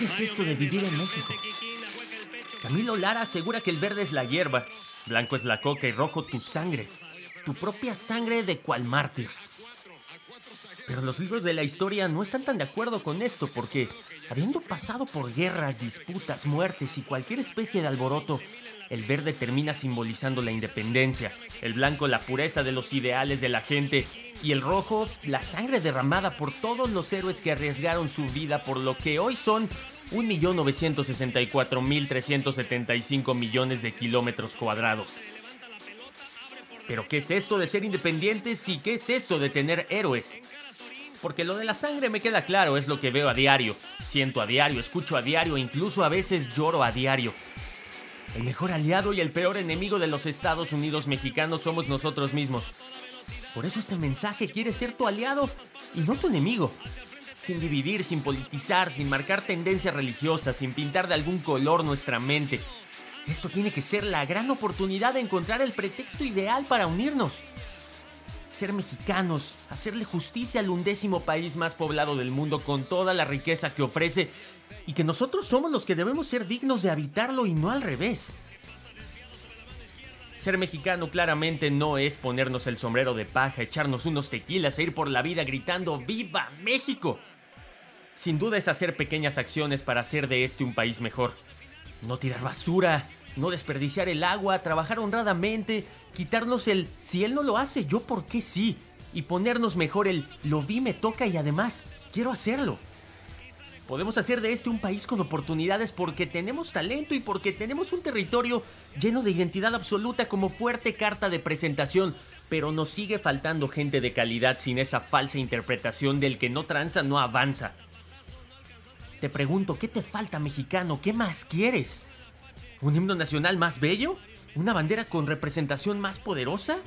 ¿Qué es esto de vivir en México? Camilo Lara asegura que el verde es la hierba, blanco es la coca y rojo tu sangre. Tu propia sangre de cual mártir. Pero los libros de la historia no están tan de acuerdo con esto porque, habiendo pasado por guerras, disputas, muertes y cualquier especie de alboroto, el verde termina simbolizando la independencia, el blanco la pureza de los ideales de la gente y el rojo la sangre derramada por todos los héroes que arriesgaron su vida por lo que hoy son 1.964.375 millones de kilómetros cuadrados. Pero ¿qué es esto de ser independientes y qué es esto de tener héroes? Porque lo de la sangre me queda claro, es lo que veo a diario, siento a diario, escucho a diario incluso a veces lloro a diario. El mejor aliado y el peor enemigo de los Estados Unidos mexicanos somos nosotros mismos. Por eso este mensaje quiere ser tu aliado y no tu enemigo. Sin dividir, sin politizar, sin marcar tendencias religiosas, sin pintar de algún color nuestra mente. Esto tiene que ser la gran oportunidad de encontrar el pretexto ideal para unirnos. Ser mexicanos, hacerle justicia al undécimo país más poblado del mundo con toda la riqueza que ofrece y que nosotros somos los que debemos ser dignos de habitarlo y no al revés. Ser mexicano claramente no es ponernos el sombrero de paja, echarnos unos tequilas e ir por la vida gritando ¡Viva México! Sin duda es hacer pequeñas acciones para hacer de este un país mejor. No tirar basura, no desperdiciar el agua, trabajar honradamente, quitarnos el si él no lo hace, yo por qué sí, y ponernos mejor el lo vi, me toca y además quiero hacerlo. Podemos hacer de este un país con oportunidades porque tenemos talento y porque tenemos un territorio lleno de identidad absoluta como fuerte carta de presentación, pero nos sigue faltando gente de calidad sin esa falsa interpretación del que no tranza no avanza. Te pregunto, ¿qué te falta mexicano? ¿Qué más quieres? ¿Un himno nacional más bello? ¿Una bandera con representación más poderosa?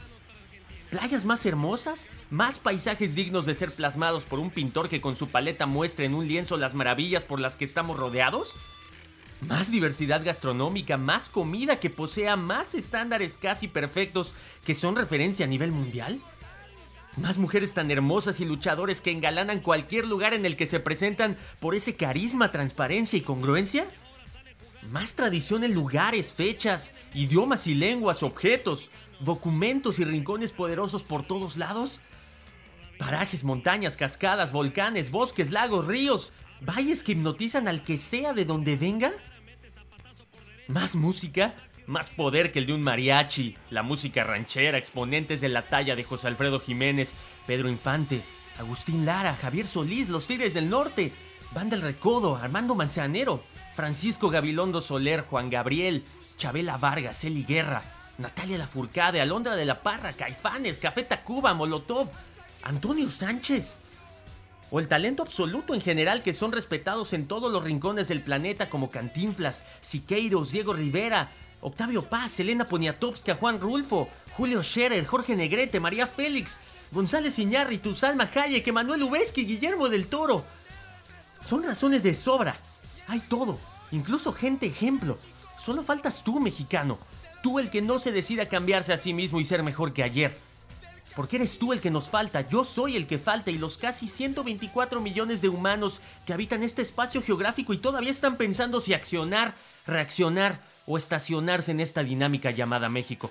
Playas más hermosas, más paisajes dignos de ser plasmados por un pintor que con su paleta muestre en un lienzo las maravillas por las que estamos rodeados? ¿Más diversidad gastronómica, más comida que posea más estándares casi perfectos que son referencia a nivel mundial? ¿Más mujeres tan hermosas y luchadores que engalanan cualquier lugar en el que se presentan por ese carisma, transparencia y congruencia? ¿Más tradición en lugares, fechas, idiomas y lenguas, objetos, documentos y rincones poderosos por todos lados? Parajes, montañas, cascadas, volcanes, bosques, lagos, ríos, valles que hipnotizan al que sea de donde venga? ¿Más música? Más poder que el de un mariachi, la música ranchera, exponentes de la talla de José Alfredo Jiménez, Pedro Infante, Agustín Lara, Javier Solís, Los Tigres del Norte, Banda El Recodo, Armando Manzanero, Francisco Gabilondo Soler, Juan Gabriel, Chabela Vargas, Eli Guerra, Natalia Lafourcade, Alondra de la Parra, Caifanes, Café Tacuba, Molotov, Antonio Sánchez. O el talento absoluto en general que son respetados en todos los rincones del planeta como Cantinflas, Siqueiros, Diego Rivera, Octavio Paz, Elena Poniatowska, Juan Rulfo, Julio Scherer, Jorge Negrete, María Félix, González Iñárritu, Salma Hayek, Emanuel Ubeski, Guillermo del Toro. Son razones de sobra. Hay todo, incluso gente ejemplo. Solo faltas tú, mexicano. Tú el que no se decida cambiarse a sí mismo y ser mejor que ayer. Porque eres tú el que nos falta, yo soy el que falta y los casi 124 millones de humanos que habitan este espacio geográfico y todavía están pensando si accionar, reaccionar o estacionarse en esta dinámica llamada México.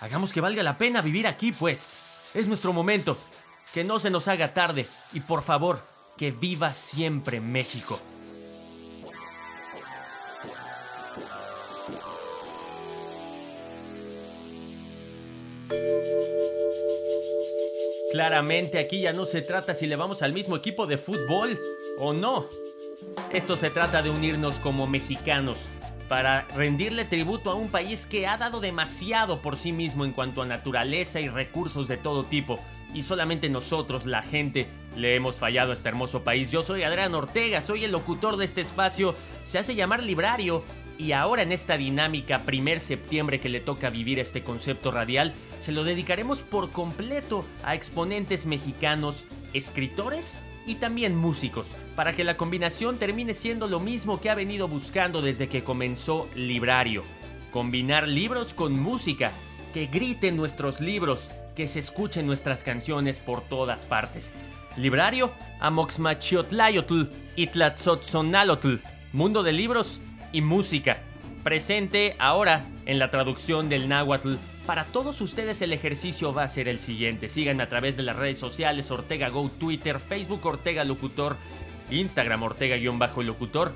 Hagamos que valga la pena vivir aquí, pues. Es nuestro momento. Que no se nos haga tarde y por favor, que viva siempre México. Claramente aquí ya no se trata si le vamos al mismo equipo de fútbol o no. Esto se trata de unirnos como mexicanos, para rendirle tributo a un país que ha dado demasiado por sí mismo en cuanto a naturaleza y recursos de todo tipo. Y solamente nosotros, la gente, le hemos fallado a este hermoso país. Yo soy Adrián Ortega, soy el locutor de este espacio, se hace llamar Librario. Y ahora en esta dinámica, primer septiembre que le toca vivir este concepto radial, se lo dedicaremos por completo a exponentes mexicanos, escritores y también músicos, para que la combinación termine siendo lo mismo que ha venido buscando desde que comenzó Librario. Combinar libros con música, que griten nuestros libros, que se escuchen nuestras canciones por todas partes. Librario, Amoxmachiotlayotl, Itlatzotzonalotl, Mundo de Libros y Música. Presente ahora en la traducción del náhuatl para todos ustedes el ejercicio va a ser el siguiente. Síganme a través de las redes sociales Ortega Go, Twitter, Facebook Ortega Locutor, Instagram Ortega-Locutor.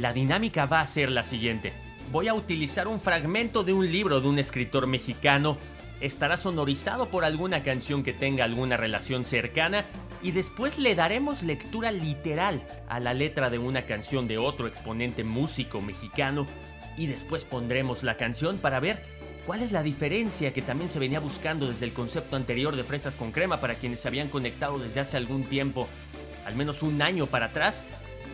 La dinámica va a ser la siguiente. Voy a utilizar un fragmento de un libro de un escritor mexicano. Estará sonorizado por alguna canción que tenga alguna relación cercana y después le daremos lectura literal a la letra de una canción de otro exponente músico mexicano y después pondremos la canción para ver ¿Cuál es la diferencia que también se venía buscando desde el concepto anterior de fresas con crema para quienes se habían conectado desde hace algún tiempo, al menos un año para atrás?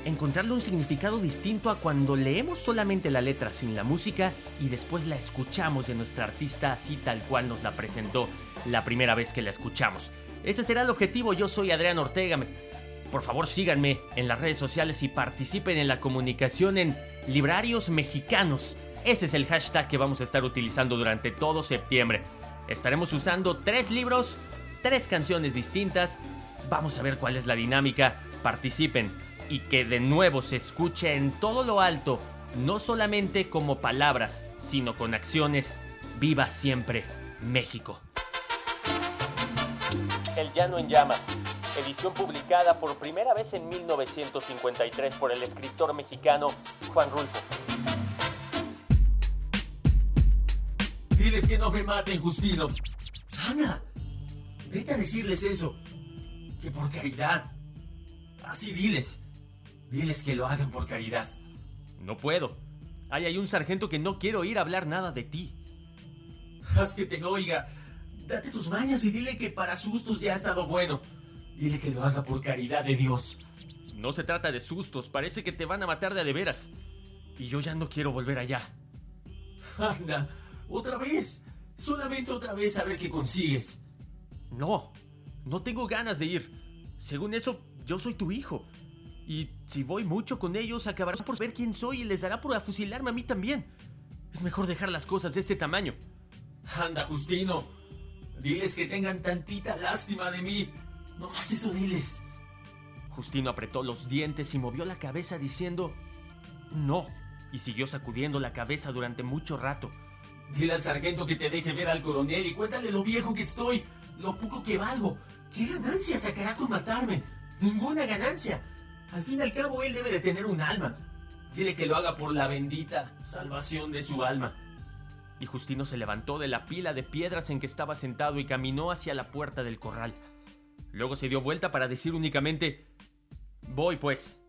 Encontrarle un significado distinto a cuando leemos solamente la letra sin la música y después la escuchamos de nuestra artista así tal cual nos la presentó la primera vez que la escuchamos. Ese será el objetivo, yo soy Adrián Ortega. Por favor síganme en las redes sociales y participen en la comunicación en Librarios Mexicanos ese es el hashtag que vamos a estar utilizando durante todo septiembre. Estaremos usando tres libros, tres canciones distintas. Vamos a ver cuál es la dinámica. Participen y que de nuevo se escuche en todo lo alto, no solamente como palabras, sino con acciones. Viva siempre México. El Llano en Llamas, edición publicada por primera vez en 1953 por el escritor mexicano Juan Rulfo. Diles que no me maten, Justino. Ana, vete a decirles eso. Que por caridad. Así diles. Diles que lo hagan por caridad. No puedo. Ahí hay un sargento que no quiero oír hablar nada de ti. Haz que te oiga. Date tus mañas y dile que para sustos ya ha estado bueno. Dile que lo haga por caridad de Dios. No se trata de sustos, parece que te van a matar de a de veras. Y yo ya no quiero volver allá. Anda, otra vez. Solamente otra vez a ver qué consigues. No, no tengo ganas de ir. Según eso, yo soy tu hijo. Y si voy mucho con ellos, acabarás por ver quién soy y les dará por afusilarme a mí también. Es mejor dejar las cosas de este tamaño. Anda, Justino. Diles que tengan tantita lástima de mí. No más eso diles. Justino apretó los dientes y movió la cabeza diciendo, no, y siguió sacudiendo la cabeza durante mucho rato. Dile al sargento que te deje ver al coronel y cuéntale lo viejo que estoy, lo poco que valgo. ¿Qué ganancia sacará con matarme? Ninguna ganancia. Al fin y al cabo, él debe de tener un alma. Dile que lo haga por la bendita salvación de su alma. Y Justino se levantó de la pila de piedras en que estaba sentado y caminó hacia la puerta del corral. Luego se dio vuelta para decir únicamente, Voy pues.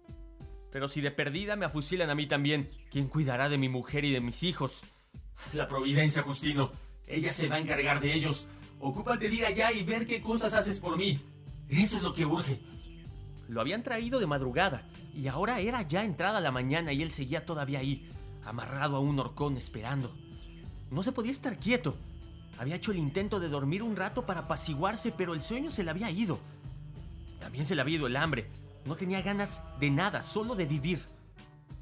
Pero si de perdida me afusilan a mí también, ¿quién cuidará de mi mujer y de mis hijos? La providencia, Justino. Ella se va a encargar de ellos. Ocúpate de ir allá y ver qué cosas haces por mí. Eso es lo que urge. Lo habían traído de madrugada y ahora era ya entrada la mañana y él seguía todavía ahí. amarrado a un horcón esperando. No se podía estar quieto. Había hecho el intento de dormir un rato para apaciguarse, pero el sueño se le había ido. También se le había ido el hambre. No tenía ganas de nada, solo de vivir.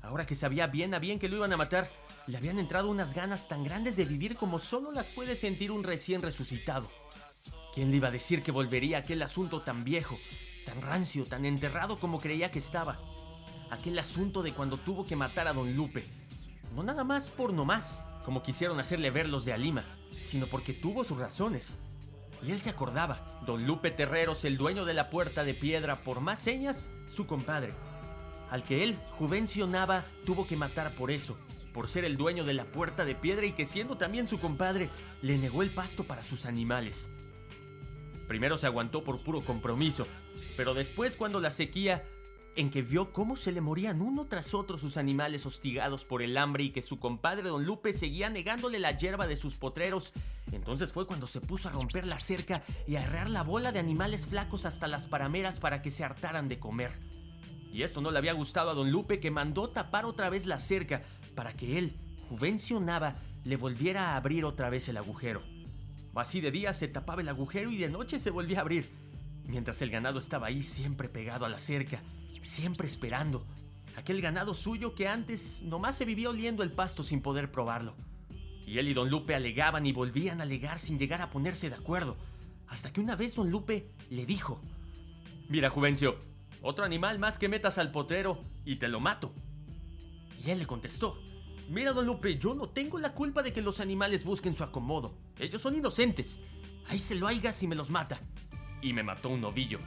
Ahora que sabía bien a bien que lo iban a matar, le habían entrado unas ganas tan grandes de vivir como solo las puede sentir un recién resucitado. ¿Quién le iba a decir que volvería a aquel asunto tan viejo, tan rancio, tan enterrado como creía que estaba? Aquel asunto de cuando tuvo que matar a don Lupe. No nada más por no más, como quisieron hacerle ver los de Alima, sino porque tuvo sus razones. Y él se acordaba, don Lupe Terreros, el dueño de la puerta de piedra, por más señas, su compadre, al que él juvencionaba, tuvo que matar por eso, por ser el dueño de la puerta de piedra y que siendo también su compadre, le negó el pasto para sus animales. Primero se aguantó por puro compromiso, pero después cuando la sequía en que vio cómo se le morían uno tras otro sus animales hostigados por el hambre y que su compadre don Lupe seguía negándole la hierba de sus potreros, entonces fue cuando se puso a romper la cerca y a arrear la bola de animales flacos hasta las parameras para que se hartaran de comer. Y esto no le había gustado a don Lupe que mandó tapar otra vez la cerca para que él, juvencionaba, le volviera a abrir otra vez el agujero. Así de día se tapaba el agujero y de noche se volvía a abrir, mientras el ganado estaba ahí siempre pegado a la cerca siempre esperando. Aquel ganado suyo que antes nomás se vivía oliendo el pasto sin poder probarlo. Y él y don Lupe alegaban y volvían a alegar sin llegar a ponerse de acuerdo, hasta que una vez don Lupe le dijo, Mira, Juvencio, otro animal más que metas al potrero y te lo mato. Y él le contestó, Mira, don Lupe, yo no tengo la culpa de que los animales busquen su acomodo. Ellos son inocentes. Ahí se lo haiga si me los mata. Y me mató un novillo.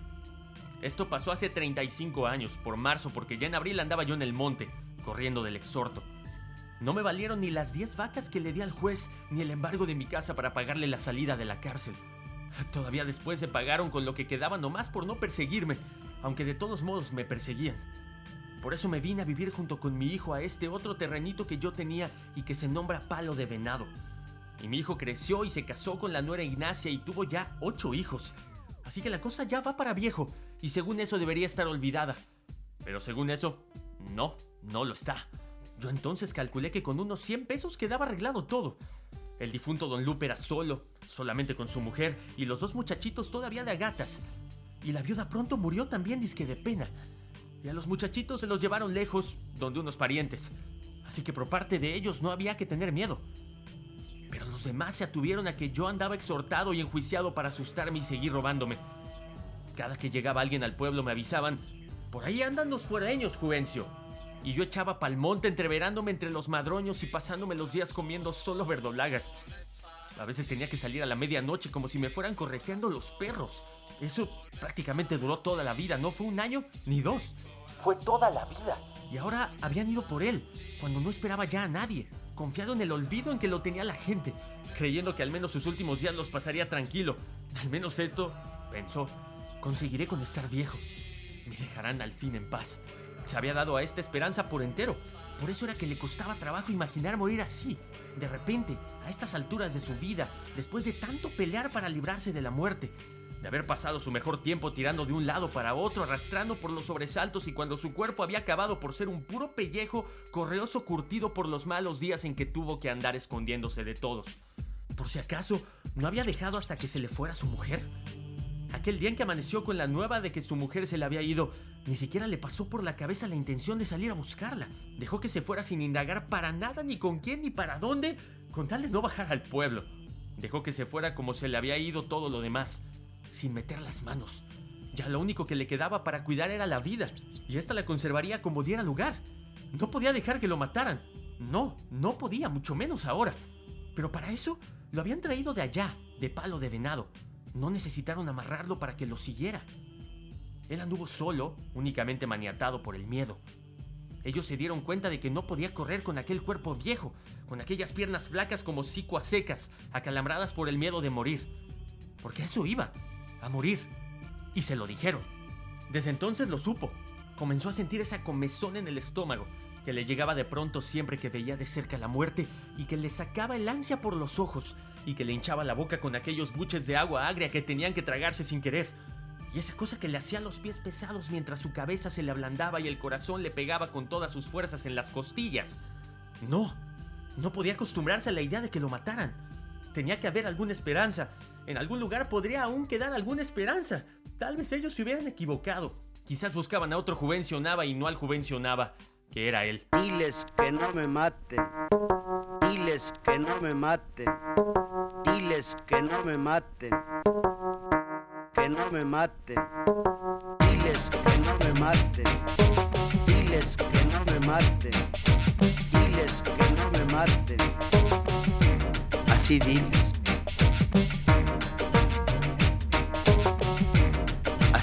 Esto pasó hace 35 años, por marzo, porque ya en abril andaba yo en el monte, corriendo del exhorto. No me valieron ni las 10 vacas que le di al juez, ni el embargo de mi casa para pagarle la salida de la cárcel. Todavía después se pagaron con lo que quedaba nomás por no perseguirme, aunque de todos modos me perseguían. Por eso me vine a vivir junto con mi hijo a este otro terrenito que yo tenía y que se nombra Palo de Venado. Y mi hijo creció y se casó con la nuera Ignacia y tuvo ya ocho hijos, Así que la cosa ya va para viejo y según eso debería estar olvidada. Pero según eso, no, no lo está. Yo entonces calculé que con unos 100 pesos quedaba arreglado todo. El difunto don Lupe era solo, solamente con su mujer y los dos muchachitos todavía de agatas. Y la viuda pronto murió también disque de pena. Y a los muchachitos se los llevaron lejos, donde unos parientes. Así que por parte de ellos no había que tener miedo. Pero los demás se atuvieron a que yo andaba exhortado y enjuiciado para asustarme y seguir robándome. Cada que llegaba alguien al pueblo me avisaban, por ahí andan los fuereños, Juvencio. Y yo echaba pa'l monte entreverándome entre los madroños y pasándome los días comiendo solo verdolagas. A veces tenía que salir a la medianoche como si me fueran correteando los perros. Eso prácticamente duró toda la vida, no fue un año ni dos. Fue toda la vida. Y ahora habían ido por él, cuando no esperaba ya a nadie confiado en el olvido en que lo tenía la gente, creyendo que al menos sus últimos días los pasaría tranquilo. Al menos esto, pensó, conseguiré con estar viejo. Me dejarán al fin en paz. Se había dado a esta esperanza por entero. Por eso era que le costaba trabajo imaginar morir así, de repente, a estas alturas de su vida, después de tanto pelear para librarse de la muerte, de haber pasado su mejor tiempo tirando de un lado para otro, arrastrando por los sobresaltos y cuando su cuerpo había acabado por ser un puro pellejo, correoso curtido por los malos días en que tuvo que andar escondiéndose de todos. Por si acaso, ¿no había dejado hasta que se le fuera su mujer? Aquel día en que amaneció con la nueva de que su mujer se le había ido, ni siquiera le pasó por la cabeza la intención de salir a buscarla. Dejó que se fuera sin indagar para nada, ni con quién, ni para dónde, con tal de no bajar al pueblo. Dejó que se fuera como se le había ido todo lo demás sin meter las manos. Ya lo único que le quedaba para cuidar era la vida, y esta la conservaría como diera lugar. No podía dejar que lo mataran. No, no podía, mucho menos ahora. Pero para eso lo habían traído de allá, de palo de venado. No necesitaron amarrarlo para que lo siguiera. Él anduvo solo, únicamente maniatado por el miedo. Ellos se dieron cuenta de que no podía correr con aquel cuerpo viejo, con aquellas piernas flacas como sicuas secas, acalambradas por el miedo de morir. Porque eso iba a morir. Y se lo dijeron. Desde entonces lo supo. Comenzó a sentir esa comezón en el estómago que le llegaba de pronto siempre que veía de cerca la muerte y que le sacaba el ansia por los ojos y que le hinchaba la boca con aquellos buches de agua agria que tenían que tragarse sin querer. Y esa cosa que le hacía los pies pesados mientras su cabeza se le ablandaba y el corazón le pegaba con todas sus fuerzas en las costillas. No, no podía acostumbrarse a la idea de que lo mataran. Tenía que haber alguna esperanza. En algún lugar podría aún quedar alguna esperanza. Tal vez ellos se hubieran equivocado. Quizás buscaban a otro Juvencio y no al Juvencio que era él. Diles que no me maten. Diles que no me maten. Diles que no me maten. Que no me maten. Diles que no me maten. Diles que no me maten. Diles que no me maten. Así diles.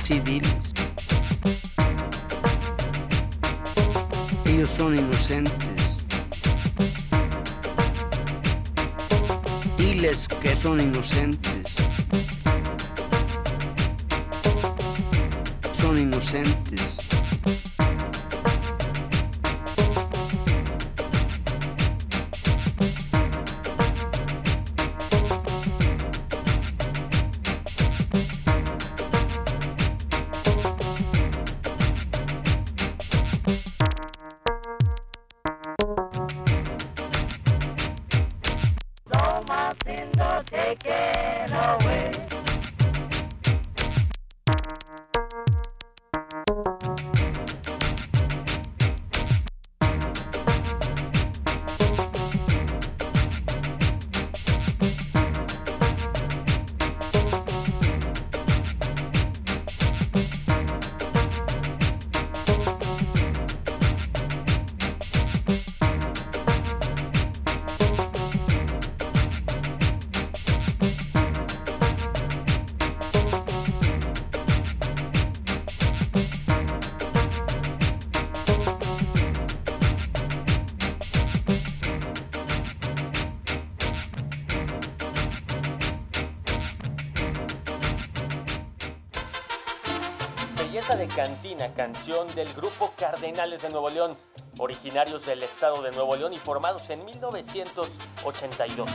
Así diles. Ellos son inocentes. Diles que son inocentes. Son inocentes. Cantina, canción del grupo Cardenales de Nuevo León, originarios del estado de Nuevo León y formados en 1982.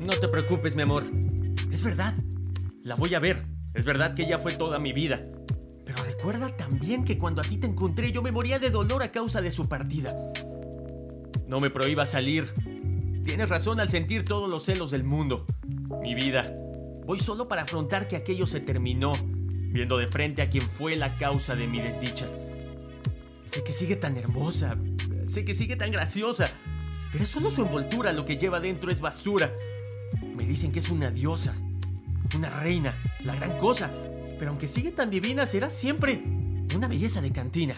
No te preocupes, mi amor. Es verdad. La voy a ver. Es verdad que ella fue toda mi vida. Pero recuerda también que cuando a ti te encontré yo me moría de dolor a causa de su partida. No me prohíba salir. Tienes razón al sentir todos los celos del mundo. Mi vida. Voy solo para afrontar que aquello se terminó, viendo de frente a quien fue la causa de mi desdicha. Sé que sigue tan hermosa, sé que sigue tan graciosa, pero solo su envoltura lo que lleva dentro es basura. Me dicen que es una diosa, una reina, la gran cosa, pero aunque sigue tan divina, será siempre una belleza de cantina.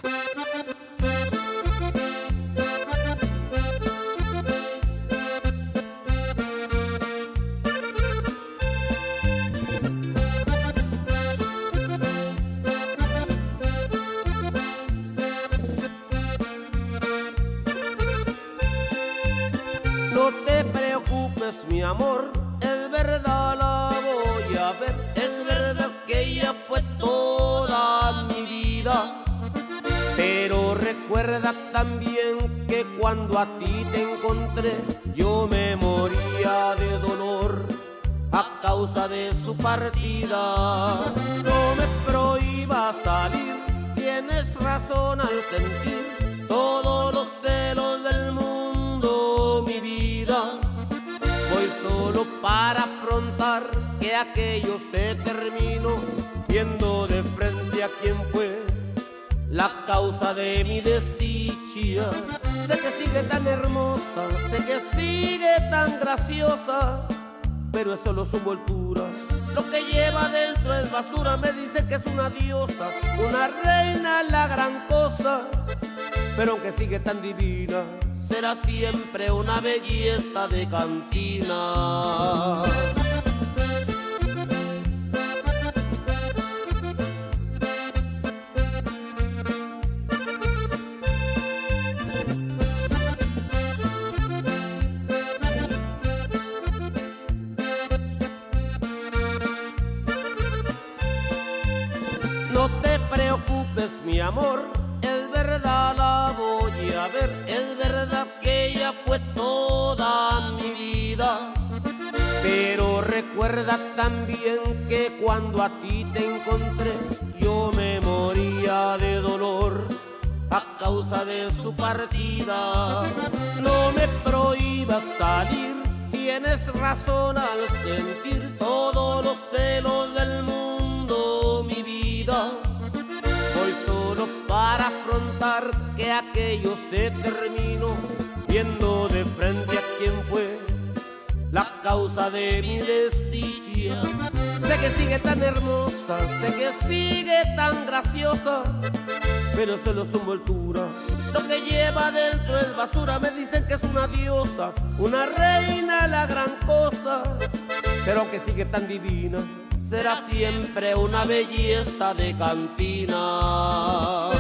Aquello se terminó, viendo de frente a quien fue la causa de mi desdicha. Sé que sigue tan hermosa, sé que sigue tan graciosa, pero es solo su envoltura. Lo que lleva dentro es basura, me dice que es una diosa, una reina, la gran cosa. Pero aunque sigue tan divina, será siempre una belleza de cantina. También que cuando a ti te encontré, yo me moría de dolor a causa de su partida. No me prohíbas salir, tienes razón al sentir todos los celos del mundo, mi vida. Voy solo para afrontar que aquello se terminó, viendo de frente a quien fue la causa de mi desdicha. Sé que sigue tan hermosa, sé que sigue tan graciosa, pero solo su envoltura. Lo que lleva dentro es basura, me dicen que es una diosa, una reina, la gran cosa. Pero aunque sigue tan divina, será siempre una belleza de cantina.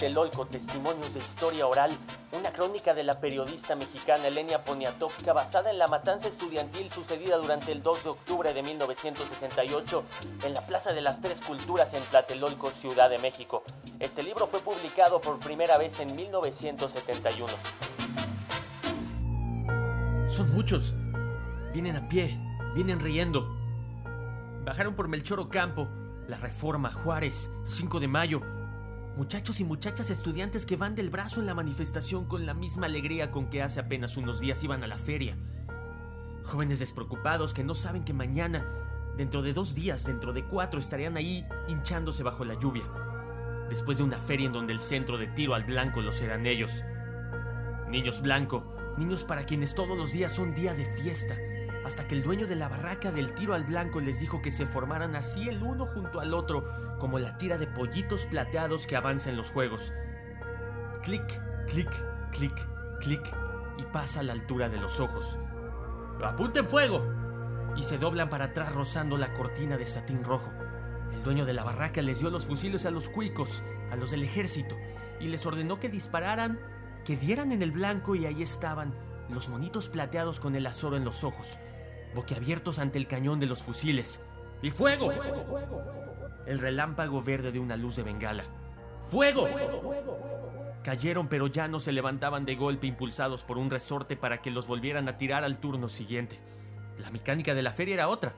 Tlatelolco, testimonios de historia oral, una crónica de la periodista mexicana Elenia Poniatowska basada en la matanza estudiantil sucedida durante el 2 de octubre de 1968 en la Plaza de las Tres Culturas en Tlatelolco, Ciudad de México. Este libro fue publicado por primera vez en 1971. Son muchos. Vienen a pie, vienen riendo. Bajaron por Melchor Ocampo, La Reforma, Juárez, 5 de mayo. Muchachos y muchachas estudiantes que van del brazo en la manifestación con la misma alegría con que hace apenas unos días iban a la feria. Jóvenes despreocupados que no saben que mañana, dentro de dos días, dentro de cuatro, estarían ahí hinchándose bajo la lluvia. Después de una feria en donde el centro de tiro al blanco los eran ellos. Niños blanco, niños para quienes todos los días son día de fiesta, hasta que el dueño de la barraca del tiro al blanco les dijo que se formaran así el uno junto al otro, como la tira de pollitos plateados que avanza en los juegos. Clic, clic, clic, clic, y pasa a la altura de los ojos. ¡Apunten fuego! Y se doblan para atrás rozando la cortina de satín rojo. El dueño de la barraca les dio los fusiles a los cuicos, a los del ejército, y les ordenó que dispararan, que dieran en el blanco y ahí estaban los monitos plateados con el azoro en los ojos, boquiabiertos ante el cañón de los fusiles. ¡Y fuego! El relámpago verde de una luz de bengala. ¡Fuego! Cayeron pero ya no se levantaban de golpe impulsados por un resorte para que los volvieran a tirar al turno siguiente. La mecánica de la feria era otra.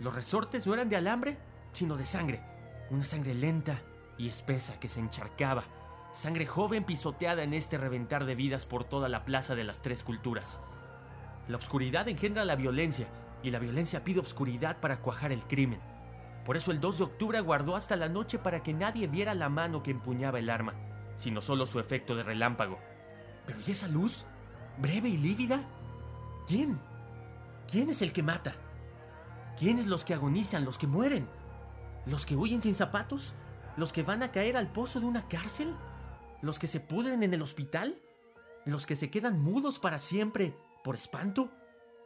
Los resortes no eran de alambre, sino de sangre. Una sangre lenta y espesa que se encharcaba. Sangre joven pisoteada en este reventar de vidas por toda la plaza de las tres culturas. La oscuridad engendra la violencia y la violencia pide oscuridad para cuajar el crimen. Por eso el 2 de octubre aguardó hasta la noche para que nadie viera la mano que empuñaba el arma, sino solo su efecto de relámpago. ¿Pero y esa luz? ¿Breve y lívida? ¿Quién? ¿Quién es el que mata? ¿Quiénes los que agonizan, los que mueren? ¿Los que huyen sin zapatos? ¿Los que van a caer al pozo de una cárcel? ¿Los que se pudren en el hospital? ¿Los que se quedan mudos para siempre por espanto?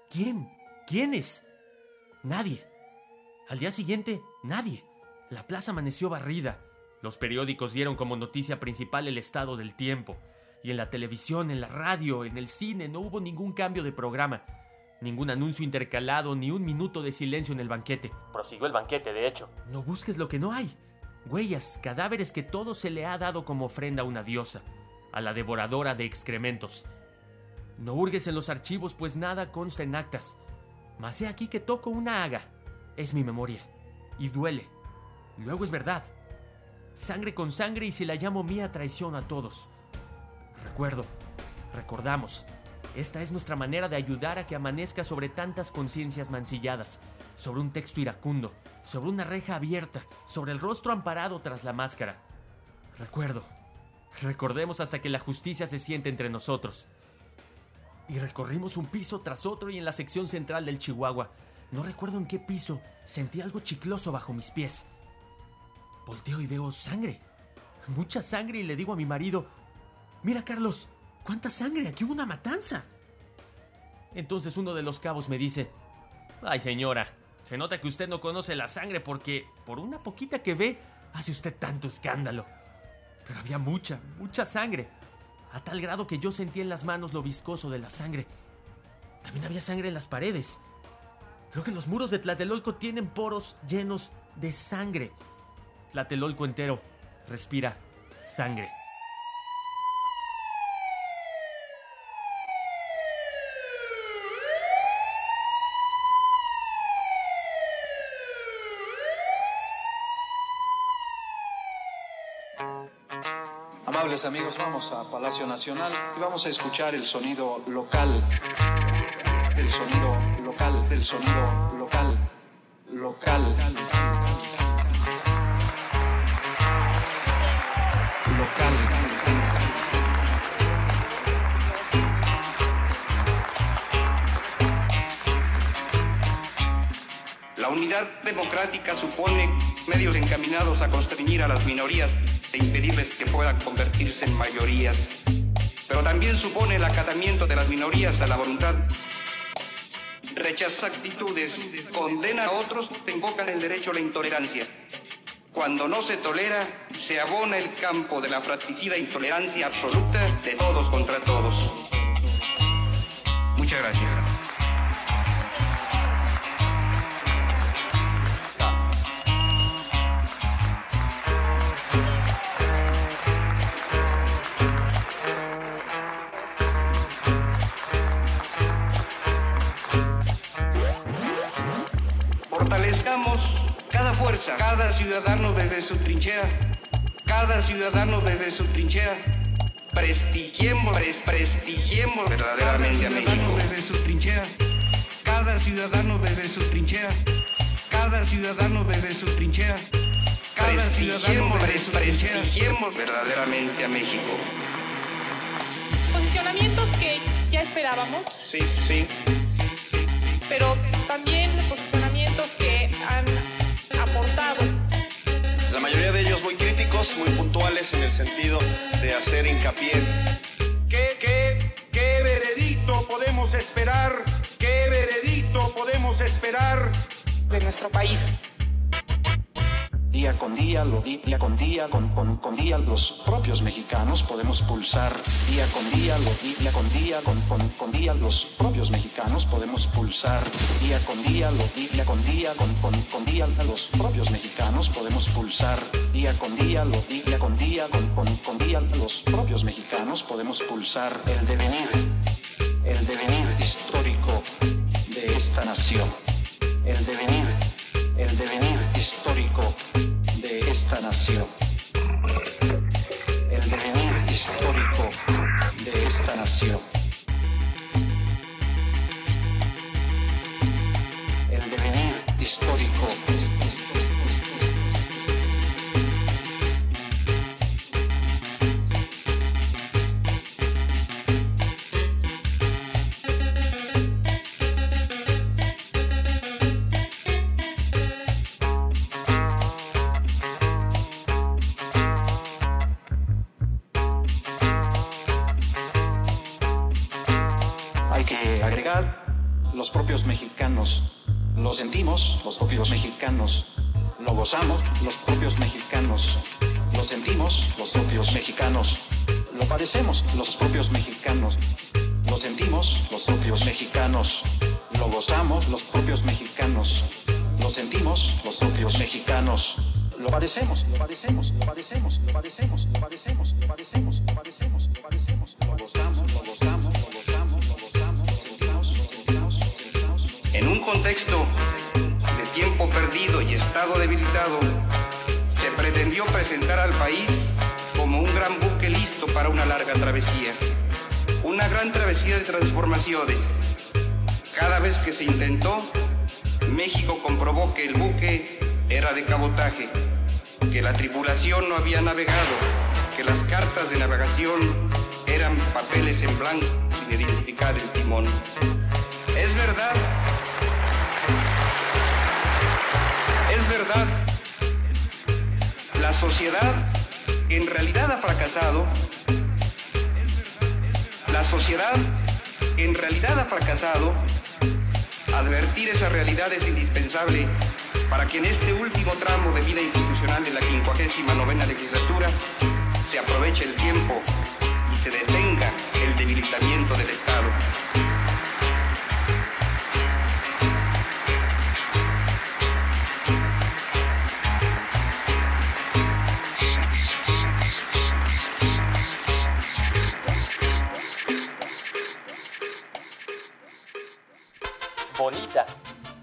¿Quién? ¿Quiénes? Nadie. Al día siguiente, nadie. La plaza amaneció barrida. Los periódicos dieron como noticia principal el estado del tiempo. Y en la televisión, en la radio, en el cine no hubo ningún cambio de programa. Ningún anuncio intercalado, ni un minuto de silencio en el banquete. Prosiguió el banquete, de hecho. No busques lo que no hay. Huellas, cadáveres que todo se le ha dado como ofrenda a una diosa, a la devoradora de excrementos. No hurgues en los archivos, pues nada consta en actas. Mas he aquí que toco una haga. Es mi memoria. Y duele. Luego es verdad. Sangre con sangre y si la llamo mía traición a todos. Recuerdo. Recordamos. Esta es nuestra manera de ayudar a que amanezca sobre tantas conciencias mancilladas, sobre un texto iracundo, sobre una reja abierta, sobre el rostro amparado tras la máscara. Recuerdo. Recordemos hasta que la justicia se siente entre nosotros. Y recorrimos un piso tras otro y en la sección central del Chihuahua, no recuerdo en qué piso, sentí algo chicloso bajo mis pies. Volteo y veo sangre. Mucha sangre y le digo a mi marido, mira Carlos, ¿cuánta sangre? Aquí hubo una matanza. Entonces uno de los cabos me dice, ay señora, se nota que usted no conoce la sangre porque por una poquita que ve, hace usted tanto escándalo. Pero había mucha, mucha sangre, a tal grado que yo sentí en las manos lo viscoso de la sangre. También había sangre en las paredes. Creo que los muros de Tlatelolco tienen poros llenos de sangre. Tlatelolco entero respira sangre. Amables amigos, vamos a Palacio Nacional y vamos a escuchar el sonido local, el sonido local, el sonido local, local. Local. La unidad democrática supone medios encaminados a constreñir a las minorías e impedirles que puedan convertirse en mayorías. Pero también supone el acatamiento de las minorías a la voluntad. Rechaza actitudes, condena a otros, invocan el derecho a la intolerancia. Cuando no se tolera, se abona el campo de la fratricida intolerancia absoluta de todos contra todos. Muchas gracias. Cada fuerza, cada ciudadano desde su trinchera, cada ciudadano desde su trinchera. Prestigiemos, pres- prestigiemos verdaderamente a México. Desde su trinchera, cada ciudadano desde su trinchera, cada ciudadano desde su trinchera. Cada ciudadano pres- prestigiemos verdaderamente a México. Posicionamientos que ya esperábamos, Sí, sí. pero también mayoría de ellos muy críticos, muy puntuales en el sentido de hacer hincapié. ¿Qué, qué, qué veredicto podemos esperar? ¿Qué veredicto podemos esperar? de nuestro país. Día con día, lo día con día, con, con, con día, los propios mexicanos podemos pulsar. Día con día, lo día con día, con, con, con día, los propios mexicanos podemos pulsar. Día con día, lo día con día, con, con, con día, los propios mexicanos podemos pulsar. Día con día, lo día con día, con, con, con día, los propios mexicanos podemos pulsar el devenir, el devenir histórico de esta nación. El devenir, el devenir nación. Travesía. Una gran travesía de transformaciones. Cada vez que se intentó, México comprobó que el buque era de cabotaje, que la tripulación no había navegado, que las cartas de navegación eran papeles en blanco sin identificar el timón. Es verdad Es verdad, la sociedad en realidad ha fracasado. La sociedad en realidad ha fracasado. Advertir esa realidad es indispensable para que en este último tramo de vida institucional de la 59 legislatura se aproveche el tiempo y se detenga el debilitamiento del Estado.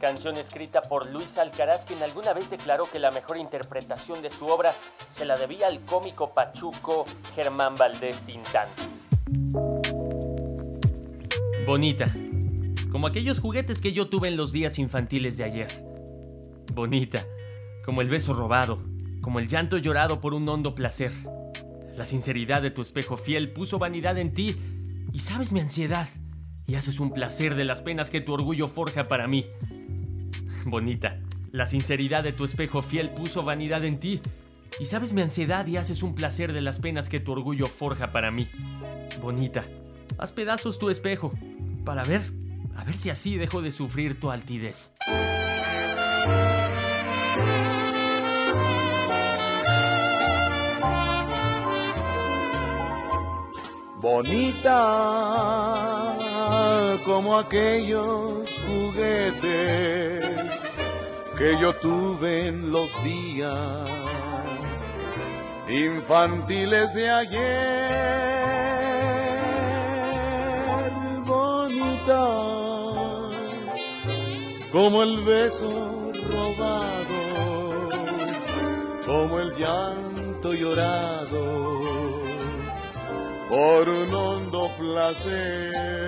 Canción escrita por Luis Alcaraz, quien alguna vez declaró que la mejor interpretación de su obra se la debía al cómico pachuco Germán Valdés Tintán. Bonita, como aquellos juguetes que yo tuve en los días infantiles de ayer. Bonita, como el beso robado, como el llanto llorado por un hondo placer. La sinceridad de tu espejo fiel puso vanidad en ti y sabes mi ansiedad y haces un placer de las penas que tu orgullo forja para mí. Bonita, la sinceridad de tu espejo fiel puso vanidad en ti y sabes mi ansiedad y haces un placer de las penas que tu orgullo forja para mí. Bonita, haz pedazos tu espejo para ver, a ver si así dejo de sufrir tu altidez. bonita como aquellos juguetes que yo tuve en los días infantiles de ayer, bonita como el beso robado, como el llanto llorado por un hondo placer.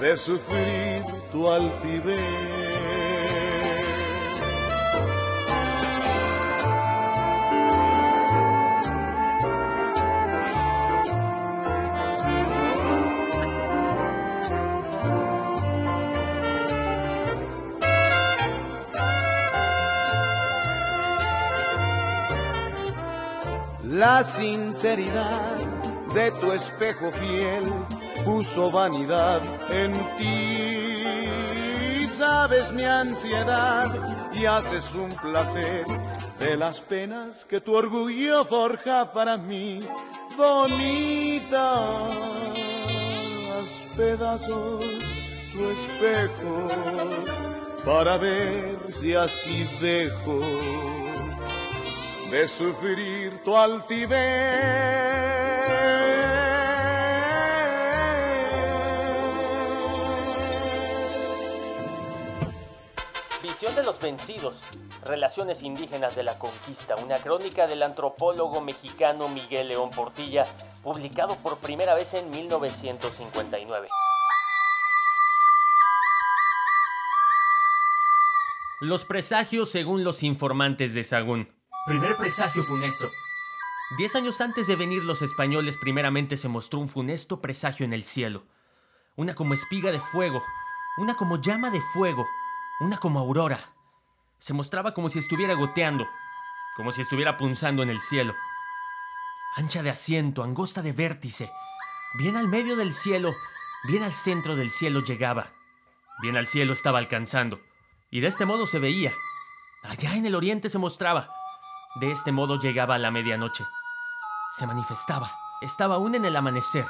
de sufrir tu altivez. La sinceridad de tu espejo fiel puso vanidad en ti. Sabes mi ansiedad y haces un placer de las penas que tu orgullo forja para mí. Bonita, haz pedazos tu espejo para ver si así dejo de sufrir tu altivez. Visión de los vencidos, relaciones indígenas de la conquista, una crónica del antropólogo mexicano Miguel León Portilla, publicado por primera vez en 1959. Los presagios según los informantes de Sagún. Primer presagio funesto. Diez años antes de venir los españoles, primeramente se mostró un funesto presagio en el cielo. Una como espiga de fuego, una como llama de fuego, una como aurora. Se mostraba como si estuviera goteando, como si estuviera punzando en el cielo. Ancha de asiento, angosta de vértice, bien al medio del cielo, bien al centro del cielo llegaba, bien al cielo estaba alcanzando, y de este modo se veía. Allá en el oriente se mostraba, de este modo llegaba a la medianoche. Se manifestaba, estaba aún en el amanecer.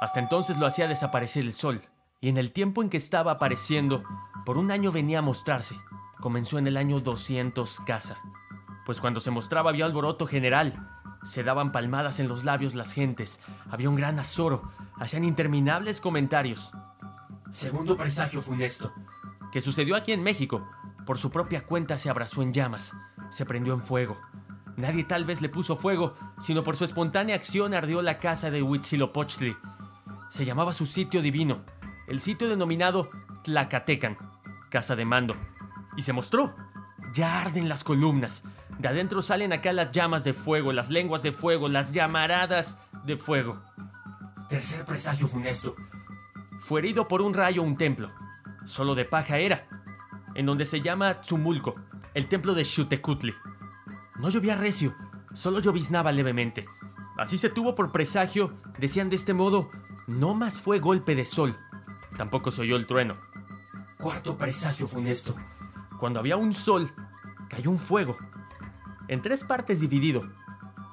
Hasta entonces lo hacía desaparecer el sol, y en el tiempo en que estaba apareciendo, por un año venía a mostrarse. Comenzó en el año 200 casa, pues cuando se mostraba había alboroto general, se daban palmadas en los labios las gentes, había un gran azoro, hacían interminables comentarios. Segundo presagio funesto, que sucedió aquí en México, por su propia cuenta se abrazó en llamas, se prendió en fuego. Nadie tal vez le puso fuego, sino por su espontánea acción ardió la casa de Huitzilopochtli. Se llamaba su sitio divino, el sitio denominado Tlacatecan, casa de mando. Y se mostró. Ya arden las columnas. De adentro salen acá las llamas de fuego, las lenguas de fuego, las llamaradas de fuego. Tercer presagio funesto. Fue herido por un rayo un templo. Solo de paja era, en donde se llama Tzumulco, el templo de Xutecutli. No llovía recio, solo lloviznaba levemente. Así se tuvo por presagio, decían de este modo, no más fue golpe de sol. Tampoco se oyó el trueno. Cuarto presagio funesto. Cuando había un sol, cayó un fuego. En tres partes dividido.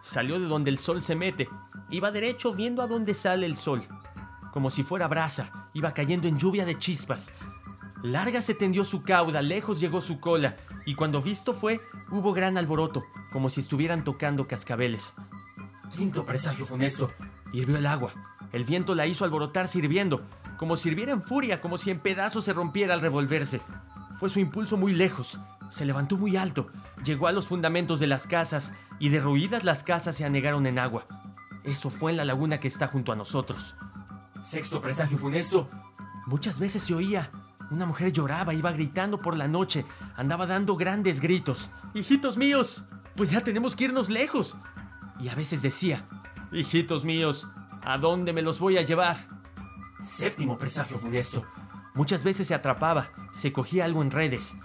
Salió de donde el sol se mete. Iba derecho viendo a dónde sale el sol. Como si fuera brasa, iba cayendo en lluvia de chispas. Larga se tendió su cauda, lejos llegó su cola, y cuando visto fue, hubo gran alboroto, como si estuvieran tocando cascabeles. Quinto presagio funesto. Hirvió el agua. El viento la hizo alborotar sirviendo, como si hirviera en furia, como si en pedazos se rompiera al revolverse. Fue su impulso muy lejos. Se levantó muy alto, llegó a los fundamentos de las casas, y derruidas las casas se anegaron en agua. Eso fue en la laguna que está junto a nosotros. Sexto presagio funesto. Muchas veces se oía. Una mujer lloraba, iba gritando por la noche, andaba dando grandes gritos. Hijitos míos, pues ya tenemos que irnos lejos. Y a veces decía, hijitos míos, ¿a dónde me los voy a llevar? Séptimo presagio funesto. Muchas veces se atrapaba, se cogía algo en redes.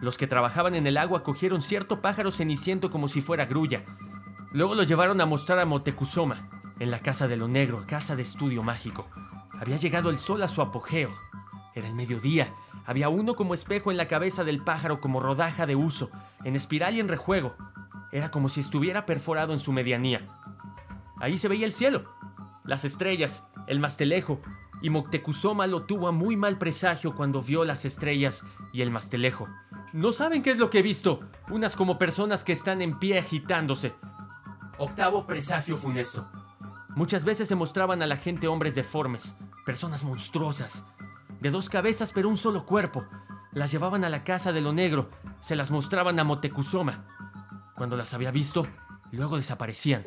Los que trabajaban en el agua cogieron cierto pájaro ceniciento como si fuera grulla. Luego lo llevaron a mostrar a Motecuzoma, en la casa de lo negro, casa de estudio mágico. Había llegado el sol a su apogeo. Era el mediodía. Había uno como espejo en la cabeza del pájaro como rodaja de uso, en espiral y en rejuego. Era como si estuviera perforado en su medianía. Ahí se veía el cielo, las estrellas, el mastelejo, y Moctezuma lo tuvo a muy mal presagio cuando vio las estrellas y el mastelejo. No saben qué es lo que he visto, unas como personas que están en pie agitándose. Octavo presagio funesto. Muchas veces se mostraban a la gente hombres deformes, personas monstruosas, de dos cabezas pero un solo cuerpo. Las llevaban a la casa de lo negro, se las mostraban a Motecuzoma. Cuando las había visto, luego desaparecían.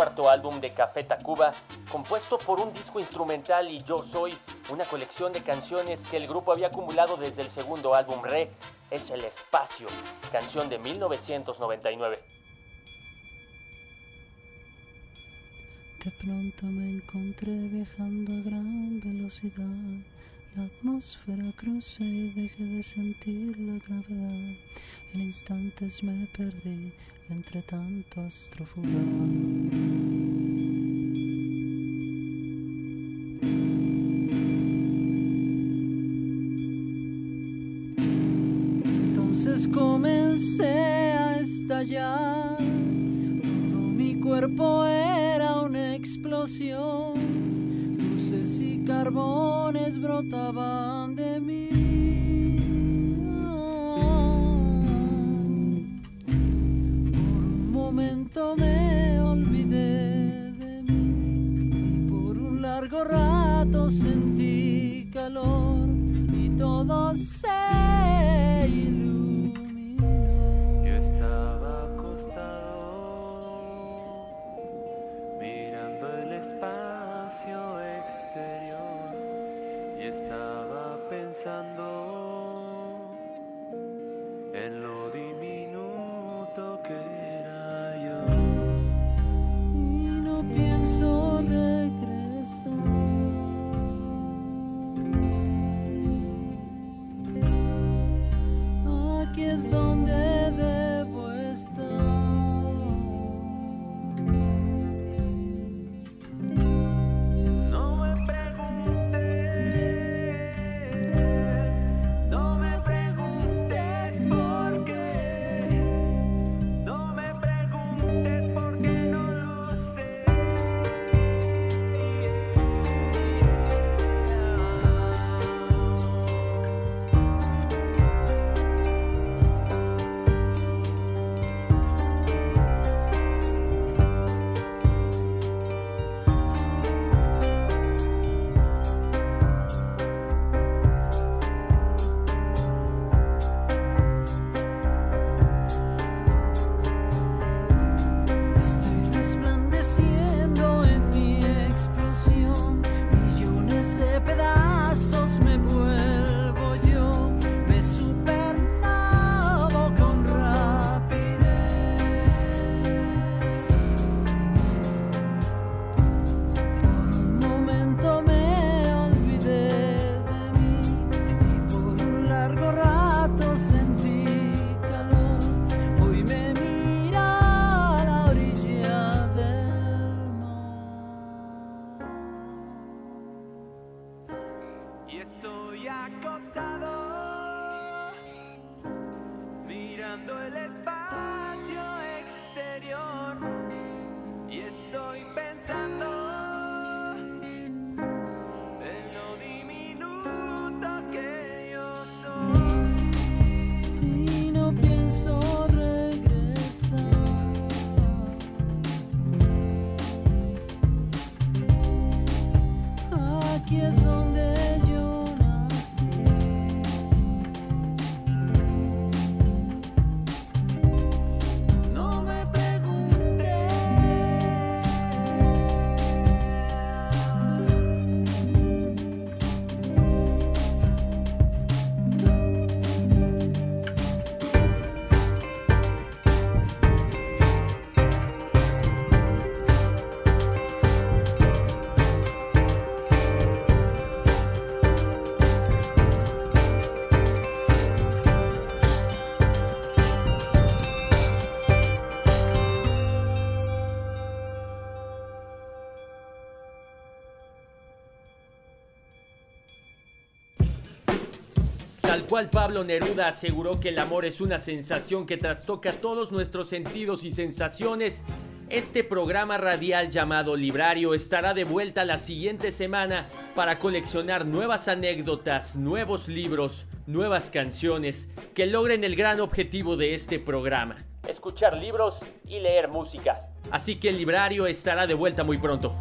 Cuarto álbum de Café Tacuba, compuesto por un disco instrumental y Yo Soy, una colección de canciones que el grupo había acumulado desde el segundo álbum Re, es El Espacio, canción de 1999. De pronto me encontré viajando a gran velocidad. La atmósfera crucé y dejé de sentir la gravedad. En instantes me perdí entre tantas trófugas. Entonces comencé a estallar. Todo mi cuerpo era una explosión. Luces y carbones brotaban de cual Pablo Neruda aseguró que el amor es una sensación que trastoca todos nuestros sentidos y sensaciones, este programa radial llamado Librario estará de vuelta la siguiente semana para coleccionar nuevas anécdotas, nuevos libros, nuevas canciones que logren el gran objetivo de este programa. Escuchar libros y leer música. Así que el librario estará de vuelta muy pronto.